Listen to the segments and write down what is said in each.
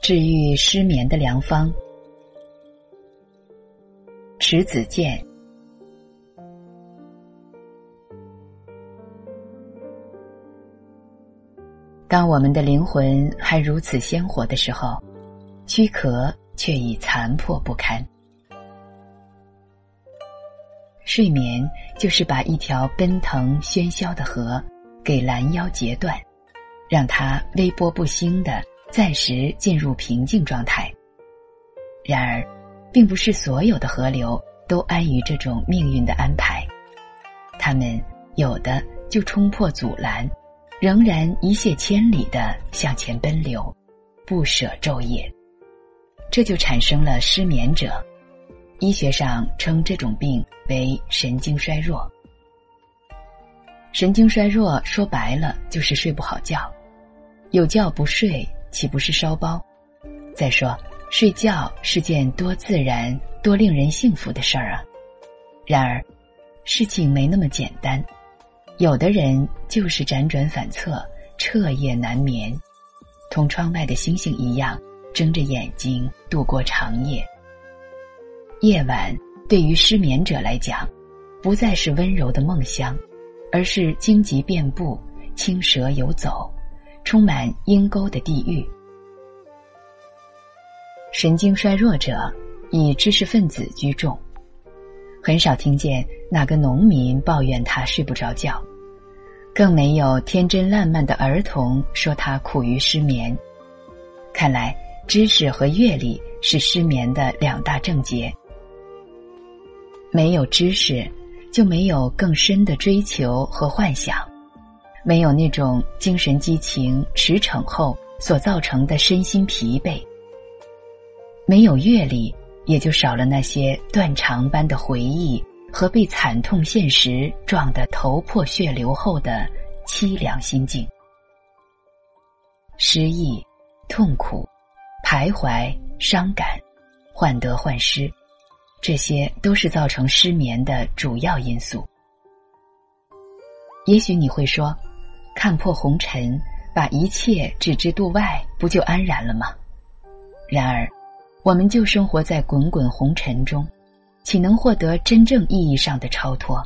治愈失眠的良方，池子健。当我们的灵魂还如此鲜活的时候，躯壳却已残破不堪。睡眠就是把一条奔腾喧嚣的河给拦腰截断，让它微波不兴的。暂时进入平静状态。然而，并不是所有的河流都安于这种命运的安排，它们有的就冲破阻拦，仍然一泻千里的向前奔流，不舍昼夜。这就产生了失眠者。医学上称这种病为神经衰弱。神经衰弱说白了就是睡不好觉，有觉不睡。岂不是烧包？再说，睡觉是件多自然、多令人幸福的事儿啊！然而，事情没那么简单。有的人就是辗转反侧，彻夜难眠，同窗外的星星一样，睁着眼睛度过长夜。夜晚对于失眠者来讲，不再是温柔的梦乡，而是荆棘遍布、青蛇游走。充满阴沟的地狱。神经衰弱者以知识分子居众，很少听见哪个农民抱怨他睡不着觉，更没有天真烂漫的儿童说他苦于失眠。看来，知识和阅历是失眠的两大症结。没有知识，就没有更深的追求和幻想。没有那种精神激情驰骋后所造成的身心疲惫，没有阅历，也就少了那些断肠般的回忆和被惨痛现实撞得头破血流后的凄凉心境。失意、痛苦、徘徊、伤感、患得患失，这些都是造成失眠的主要因素。也许你会说。看破红尘，把一切置之度外，不就安然了吗？然而，我们就生活在滚滚红尘中，岂能获得真正意义上的超脱？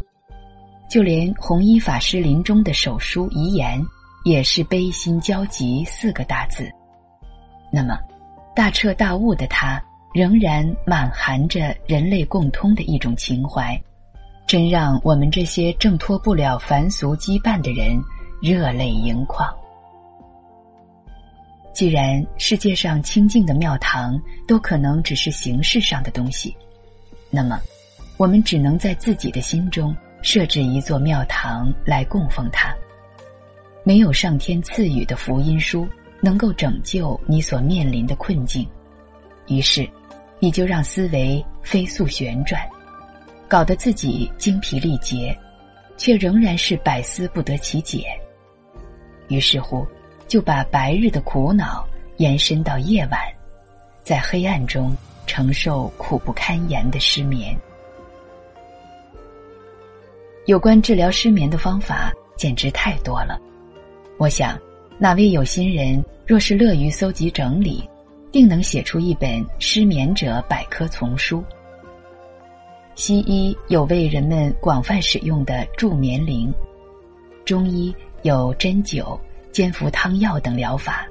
就连弘一法师临终的手书遗言，也是悲心交集四个大字。那么，大彻大悟的他，仍然满含着人类共通的一种情怀，真让我们这些挣脱不了凡俗羁绊的人。热泪盈眶。既然世界上清净的庙堂都可能只是形式上的东西，那么，我们只能在自己的心中设置一座庙堂来供奉它。没有上天赐予的福音书能够拯救你所面临的困境，于是，你就让思维飞速旋转，搞得自己精疲力竭，却仍然是百思不得其解。于是乎，就把白日的苦恼延伸到夜晚，在黑暗中承受苦不堪言的失眠。有关治疗失眠的方法简直太多了，我想，哪位有心人若是乐于搜集整理，定能写出一本失眠者百科丛书。西医有为人们广泛使用的助眠灵，中医。有针灸、煎服汤药等疗法，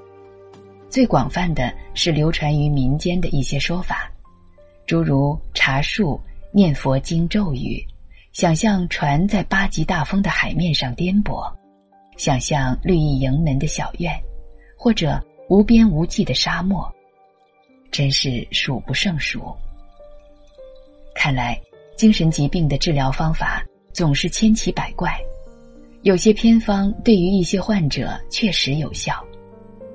最广泛的是流传于民间的一些说法，诸如茶树、念佛经咒语、想象船在八级大风的海面上颠簸、想象绿意盈门的小院，或者无边无际的沙漠，真是数不胜数。看来，精神疾病的治疗方法总是千奇百怪。有些偏方对于一些患者确实有效，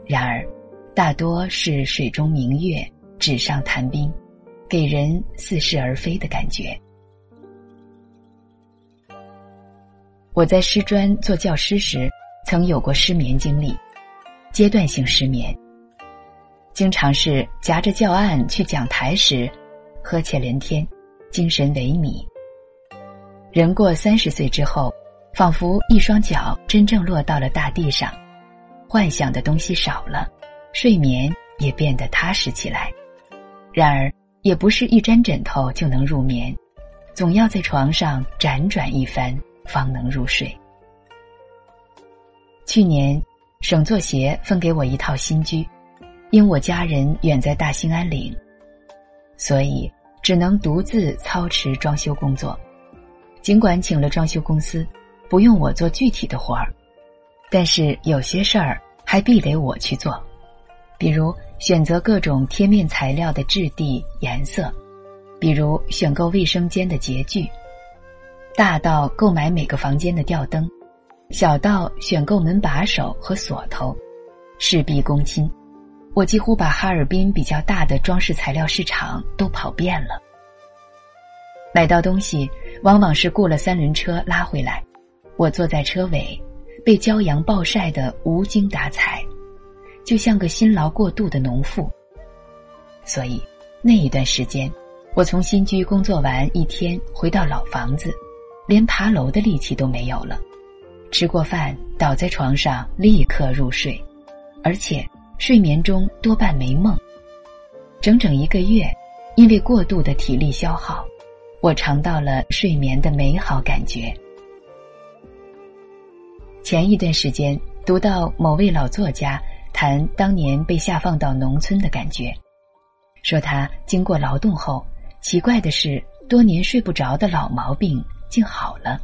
然而，大多是水中明月、纸上谈兵，给人似是而非的感觉。我在师专做教师时，曾有过失眠经历，阶段性失眠，经常是夹着教案去讲台时，呵欠连天，精神萎靡。人过三十岁之后，仿佛一双脚真正落到了大地上，幻想的东西少了，睡眠也变得踏实起来。然而，也不是一沾枕头就能入眠，总要在床上辗转一番方能入睡。去年，省作协分给我一套新居，因我家人远在大兴安岭，所以只能独自操持装修工作。尽管请了装修公司，不用我做具体的活儿，但是有些事儿还必得我去做，比如选择各种贴面材料的质地、颜色，比如选购卫生间的洁具，大到购买每个房间的吊灯，小到选购门把手和锁头，事必躬亲。我几乎把哈尔滨比较大的装饰材料市场都跑遍了，买到东西。往往是雇了三轮车拉回来，我坐在车尾，被骄阳暴晒得无精打采，就像个辛劳过度的农妇。所以那一段时间，我从新居工作完一天回到老房子，连爬楼的力气都没有了。吃过饭，倒在床上立刻入睡，而且睡眠中多半没梦。整整一个月，因为过度的体力消耗。我尝到了睡眠的美好感觉。前一段时间读到某位老作家谈当年被下放到农村的感觉，说他经过劳动后，奇怪的是多年睡不着的老毛病竟好了。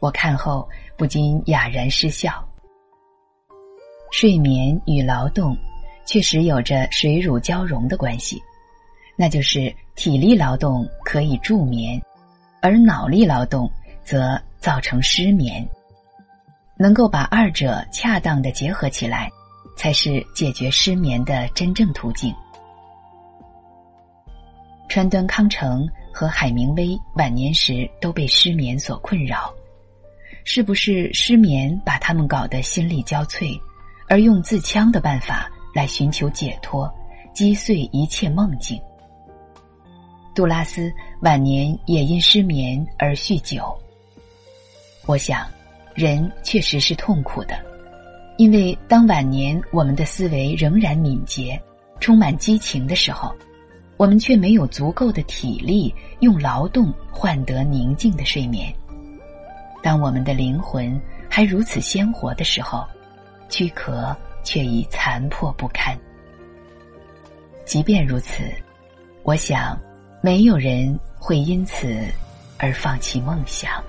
我看后不禁哑然失笑。睡眠与劳动确实有着水乳交融的关系。那就是体力劳动可以助眠，而脑力劳动则造成失眠。能够把二者恰当的结合起来，才是解决失眠的真正途径。川端康成和海明威晚年时都被失眠所困扰，是不是失眠把他们搞得心力交瘁，而用自戕的办法来寻求解脱，击碎一切梦境？杜拉斯晚年也因失眠而酗酒。我想，人确实是痛苦的，因为当晚年我们的思维仍然敏捷、充满激情的时候，我们却没有足够的体力用劳动换得宁静的睡眠。当我们的灵魂还如此鲜活的时候，躯壳却已残破不堪。即便如此，我想。没有人会因此而放弃梦想。